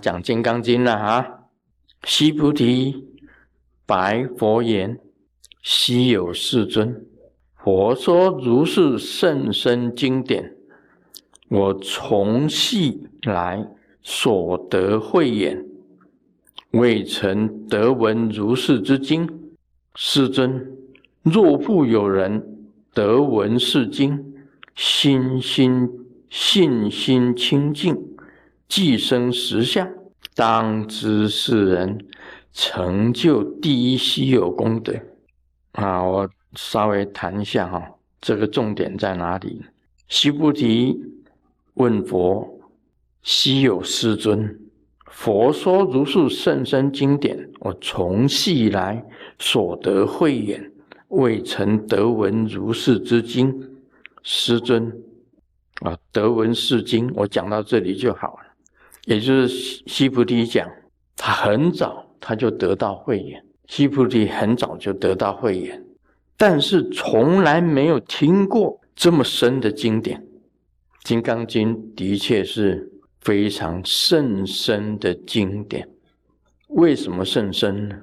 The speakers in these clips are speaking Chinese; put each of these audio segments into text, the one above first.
讲《金刚经》了啊！须菩提，白佛言：“昔有世尊，佛说如是甚深经典，我从昔来所得慧眼，未曾得闻如是之经。世尊，若复有人得闻是经，心心信心清净。”寄生实相，当知世人成就第一稀有功德啊！我稍微谈一下哈，这个重点在哪里？须菩提问佛：“稀有师尊，佛说如是甚深经典，我从昔来所得慧眼，未曾得闻如是之经。师尊啊，得闻是经，我讲到这里就好了。”也就是西菩提讲，他很早他就得到慧眼。西菩提很早就得到慧眼，但是从来没有听过这么深的经典。《金刚经》的确是非常甚深的经典。为什么甚深呢？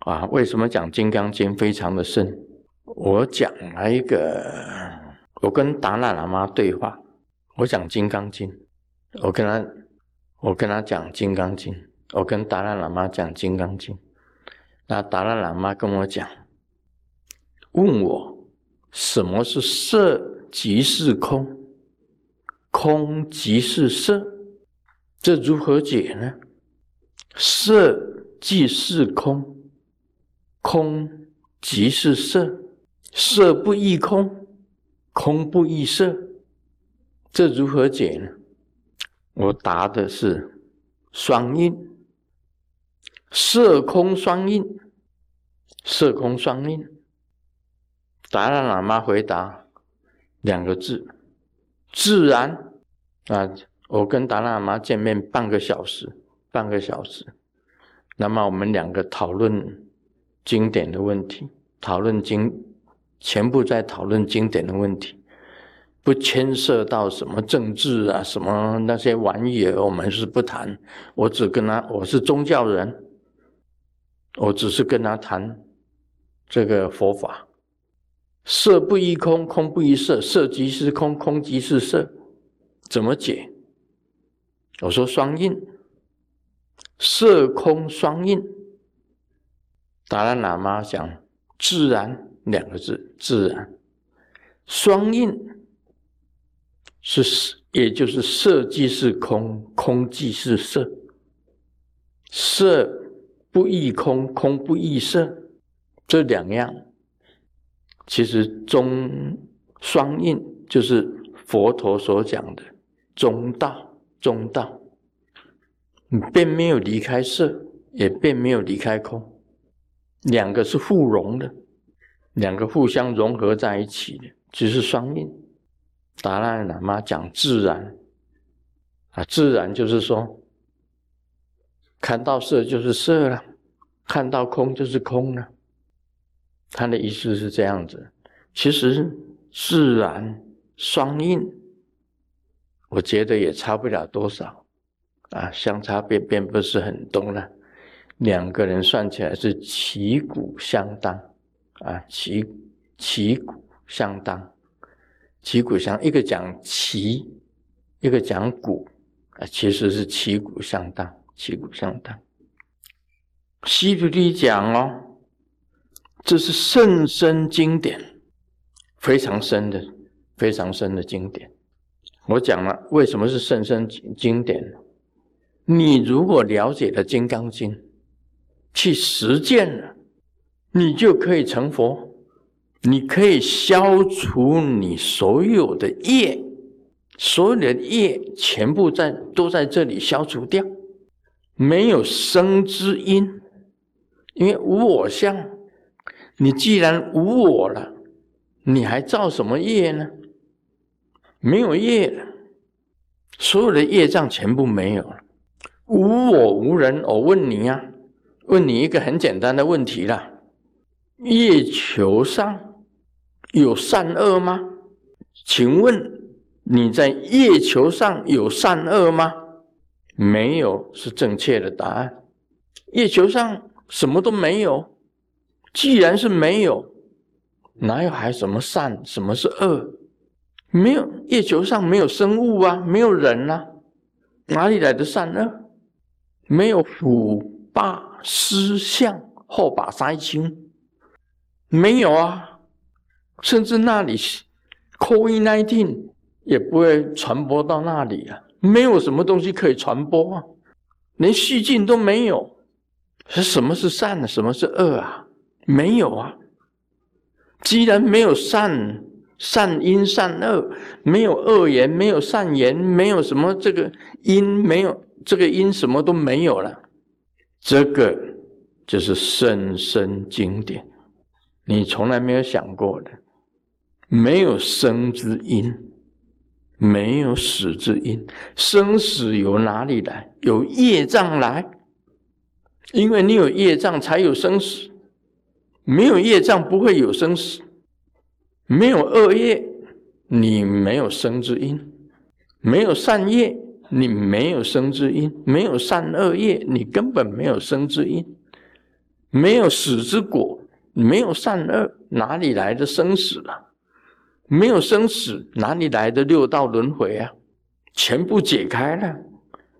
啊，为什么讲《金刚经》非常的深？我讲了一个，我跟达赖喇嘛对话，我讲《金刚经》，我跟他。我跟他讲《金刚经》，我跟达赖喇嘛讲《金刚经》，那达赖喇嘛跟我讲，问我什么是色即是空，空即是色，这如何解呢？色即是空，空即是色，色不异空，空不异色，这如何解呢？我答的是双印，色空双印，色空双印。达赖喇嘛回答两个字：自然。啊，我跟达赖喇嘛见面半个小时，半个小时。那么我们两个讨论经典的问题，讨论经，全部在讨论经典的问题。不牵涉到什么政治啊，什么那些玩意儿，我们是不谈。我只跟他，我是宗教人，我只是跟他谈这个佛法。色不异空，空不异色，色即是空，空即是色，怎么解？我说双印，色空双印。达赖喇嘛讲自然两个字，自然双印。是，也就是色即是空，空即是色。色不异空，空不异色，这两样，其实中双印就是佛陀所讲的中道，中道。你并没有离开色，也并没有离开空，两个是互融的，两个互相融合在一起的，只是双印。达赖喇嘛讲自然啊，自然就是说，看到色就是色了，看到空就是空了。他的意思是这样子。其实自然双印，我觉得也差不了多少啊，相差并并不是很多了。两个人算起来是旗鼓相当啊，旗旗鼓相当。旗鼓相，一个讲旗，一个讲鼓，啊，其实是旗鼓相当，旗鼓相当。西菩提讲哦，这是甚深经典，非常深的，非常深的经典。我讲了，为什么是甚深经典？你如果了解了《金刚经》，去实践了，你就可以成佛。你可以消除你所有的业，所有的业全部在都在这里消除掉，没有生之因，因为无我相。你既然无我了，你还造什么业呢？没有业了，所有的业障全部没有了，无我无人。我问你呀，问你一个很简单的问题啦：月球上。有善恶吗？请问你在月球上有善恶吗？没有是正确的答案。月球上什么都没有，既然是没有，哪有还什么善，什么是恶？没有，月球上没有生物啊，没有人啊，哪里来的善恶？没有虎霸狮象后把三清，没有啊，甚至那里 COVID nineteen 也不会传播到那里啊，没有什么东西可以传播啊，连细菌都没有。是什么是善呢？什么是恶啊？没有啊。既然没有善善因善恶，没有恶言，没有善言，没有什么这个因，没有这个因，什么都没有了。这个就是深深经典，你从来没有想过的。没有生之因，没有死之因，生死由哪里来？由业障来。因为你有业障，才有生死；没有业障，不会有生死。没有恶业，你没有生之因；没有善业，你没有生之因；没有善恶业，你根本没有生之因。没有死之果，没有善恶，哪里来的生死啊？没有生死，哪里来的六道轮回啊？全部解开了。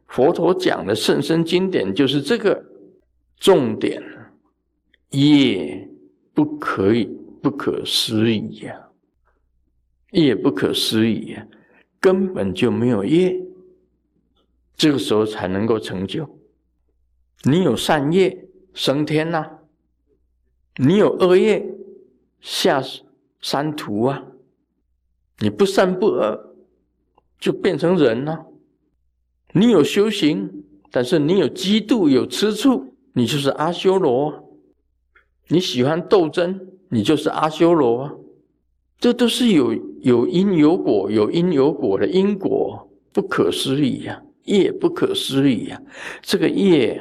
佛陀讲的圣深经典就是这个。重点，业不可以不可思议呀，业不可思议呀，根本就没有业，这个时候才能够成就。你有善业升天呐，你有恶业下三途啊，你不善不恶就变成人了。你有修行，但是你有嫉妒有吃醋。你就是阿修罗，你喜欢斗争，你就是阿修罗，这都是有有因有果，有因有果的因果不可思议呀，业不可思议呀。这个业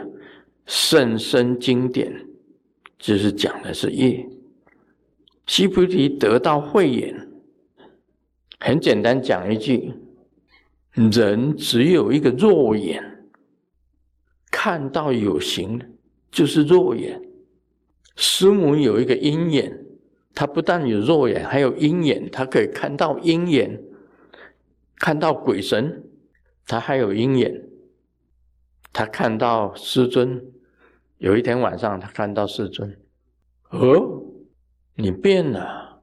甚深经典，就是讲的是业。西菩提得到慧眼，很简单讲一句：人只有一个肉眼，看到有形的。就是肉眼，师母有一个鹰眼，他不但有肉眼，还有鹰眼，他可以看到鹰眼，看到鬼神，他还有鹰眼，他看到师尊。有一天晚上，他看到师尊，哦，你变了。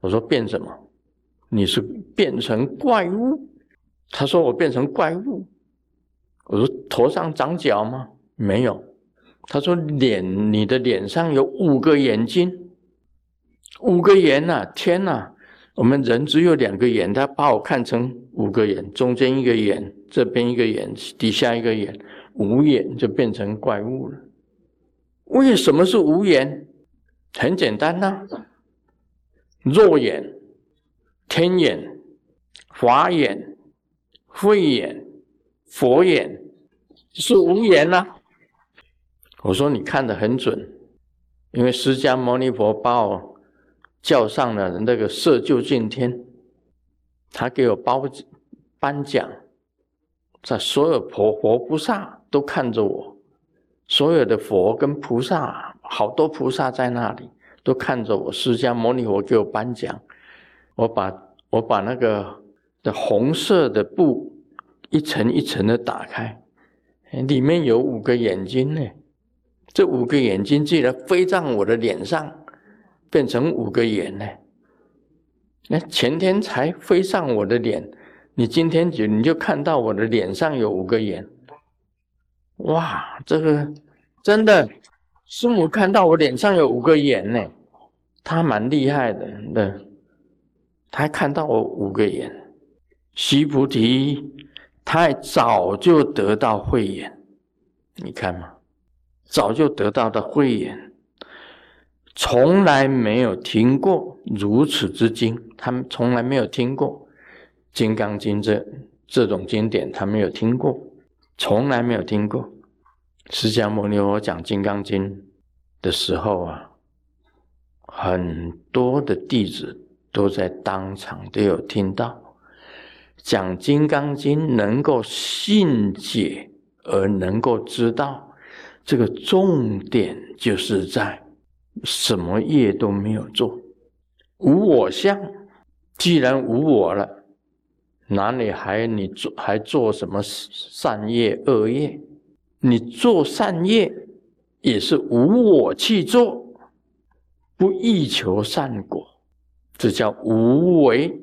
我说变什么？你是变成怪物？他说我变成怪物。我说头上长角吗？没有。他说：“脸，你的脸上有五个眼睛，五个眼呐！天呐，我们人只有两个眼，他把我看成五个眼，中间一个眼，这边一个眼，底下一个眼，五眼就变成怪物了。为什么是五眼？很简单呐，肉眼、天眼、法眼、慧眼、佛眼，是无眼呐。”我说你看得很准，因为释迦牟尼佛把我叫上了那个色究竟天，他给我包颁奖，在所有佛佛菩萨都看着我，所有的佛跟菩萨，好多菩萨在那里都看着我。释迦牟尼佛给我颁奖，我把我把那个的红色的布一层一层的打开，里面有五个眼睛呢。这五个眼睛竟然飞上我的脸上，变成五个眼呢？那前天才飞上我的脸，你今天就你就看到我的脸上有五个眼，哇，这个真的，师母看到我脸上有五个眼呢，他蛮厉害的，对，他看到我五个眼。须菩提，他早就得到慧眼，你看嘛。早就得到的慧眼，从来没有听过如此之经，他们从来没有听过《金刚经》这这种经典，他没有听过，从来没有听过。释迦牟尼佛讲《金刚经》的时候啊，很多的弟子都在当场都有听到，讲《金刚经》能够信解而能够知道，这个重点就是在什么业都没有做，无我相。既然无我了，哪里还你做还做什么善业恶业？你做善业也是无我去做，不欲求善果，这叫无为。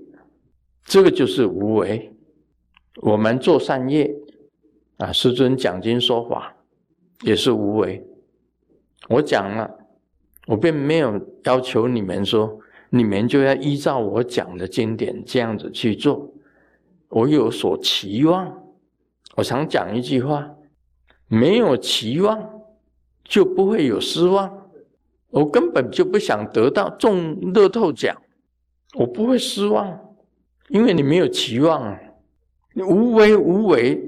这个就是无为。我们做善业啊，师尊讲经说法也是无为。我讲了，我并没有要求你们说。你们就要依照我讲的经典这样子去做。我有所期望，我常讲一句话：没有期望就不会有失望。我根本就不想得到中乐透奖，我不会失望，因为你没有期望。你无为无为，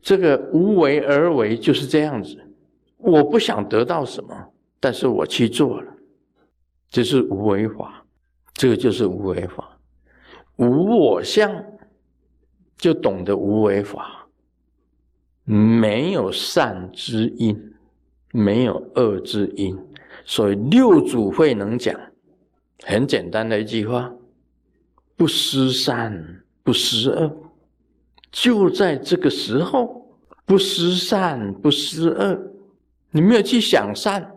这个无为而为就是这样子。我不想得到什么，但是我去做了。这是无为法，这个就是无为法。无我相，就懂得无为法。没有善之因，没有恶之因，所以六祖慧能讲很简单的一句话：不失善，不失恶。就在这个时候，不失善，不失恶。你没有去想善。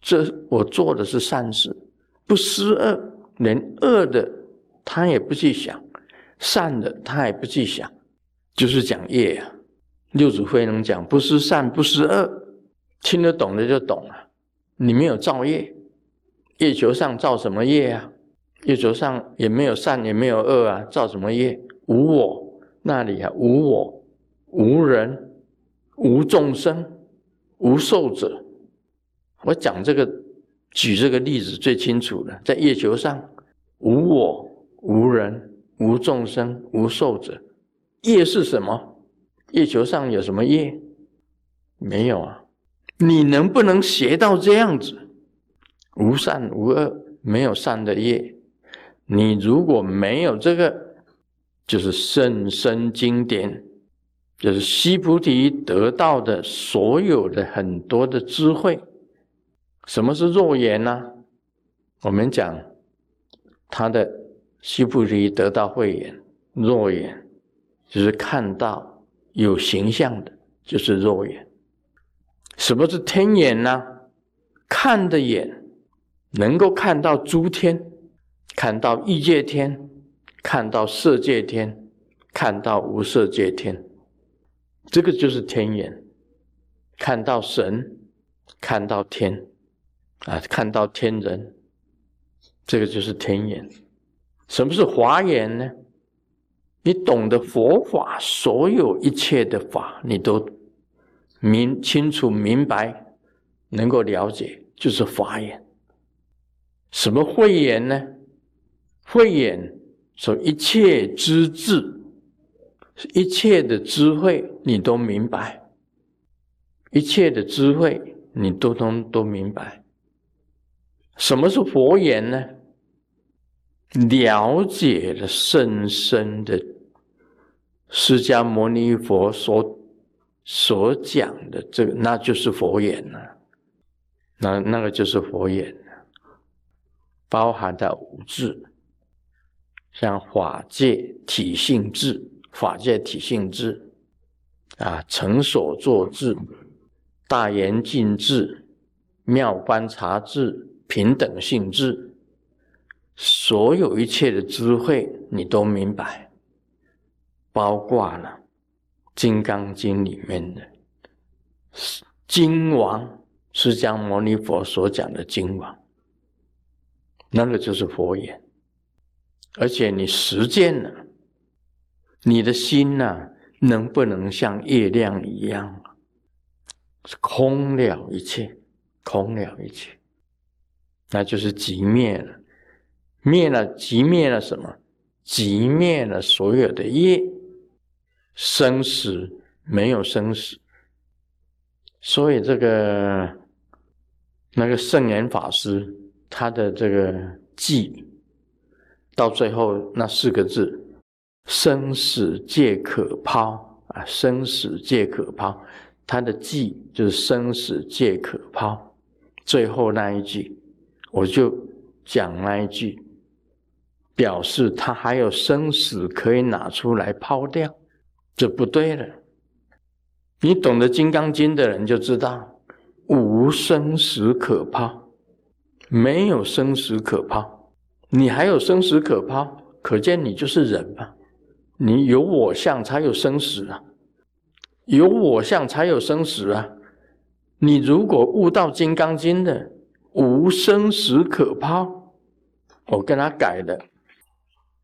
这我做的是善事，不施恶，连恶的他也不去想，善的他也不去想，就是讲业啊。六祖慧能讲不施善，不施恶，听得懂的就懂了。你没有造业，月球上造什么业啊？月球上也没有善，也没有恶啊，造什么业？无我那里啊，无我，无人，无众生，无受者。我讲这个，举这个例子最清楚了。在月球上，无我、无人、无众生、无寿者。业是什么？月球上有什么业？没有啊。你能不能学到这样子？无善无恶，没有善的业。你如果没有这个，就是甚深经典，就是西菩提得到的所有的很多的智慧。什么是肉眼呢？我们讲他的西菩提得到慧眼，肉眼就是看到有形象的，就是肉眼。什么是天眼呢？看的眼能够看到诸天，看到异界天，看到色界天，看到无色界天，这个就是天眼，看到神，看到天。啊，看到天人，这个就是天眼。什么是华眼呢？你懂得佛法，所有一切的法，你都明清楚明白，能够了解，就是法眼。什么慧眼呢？慧眼说一切之智，一切的智慧你都明白，一切的智慧你都通都明白。什么是佛言呢？了解了深深的释迦牟尼佛所所讲的这个，那就是佛言了。那那个就是佛言了，包含的五智，像法界体性智、法界体性智啊，成所作智、大严净智、妙观察智。平等性质，所有一切的智慧，你都明白，包括了《金刚经》里面的金王释迦牟尼佛所讲的金王，那个就是佛眼，而且你实践了，你的心呐，能不能像月亮一样，空了一切，空了一切。那就是极灭了，灭了，极灭了什么？极灭了所有的业，生死没有生死。所以这个那个圣严法师他的这个记，到最后那四个字：生死皆可抛啊，生死皆可抛。他的记就是生死皆可抛。最后那一句，我就讲那一句，表示他还有生死可以拿出来抛掉，这不对了。你懂得《金刚经》的人就知道，无生死可抛，没有生死可抛。你还有生死可抛，可见你就是人嘛。你有我相才有生死啊，有我相才有生死啊。你如果悟到《金刚经》的无生死可抛，我跟他改的，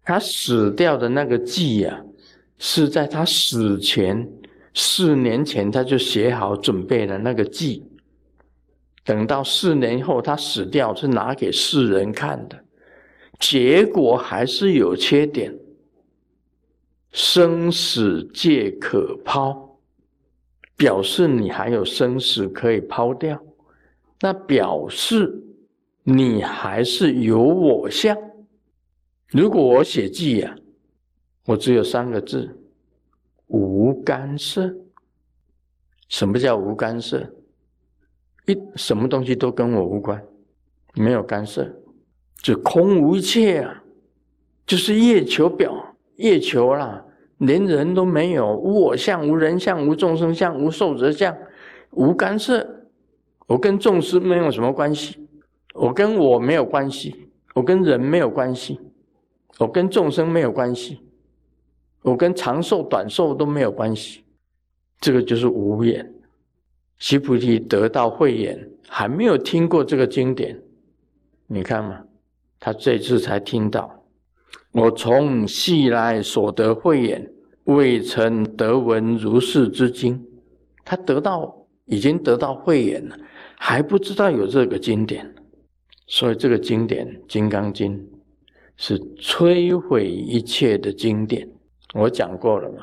他死掉的那个记呀，是在他死前四年前他就写好准备了那个记，等到四年后他死掉是拿给世人看的，结果还是有缺点，生死皆可抛。表示你还有生死可以抛掉，那表示你还是有我相。如果我写记呀，我只有三个字：无干涉。什么叫无干涉？一什么东西都跟我无关，没有干涉，就空无一切啊，就是月球表，月球啦。连人都没有，无我相，无人相，无众生相，无寿者相，无干涉。我跟众生没有什么关系，我跟我没有关系，我跟人没有关系，我跟众生没有关系，我跟长寿短寿都没有关系。这个就是无眼。须菩提得到慧眼，还没有听过这个经典，你看嘛，他这次才听到。我从昔来所得慧眼，未曾得闻如是之经。他得到已经得到慧眼了，还不知道有这个经典。所以这个经典《金刚经》是摧毁一切的经典。我讲过了嘛。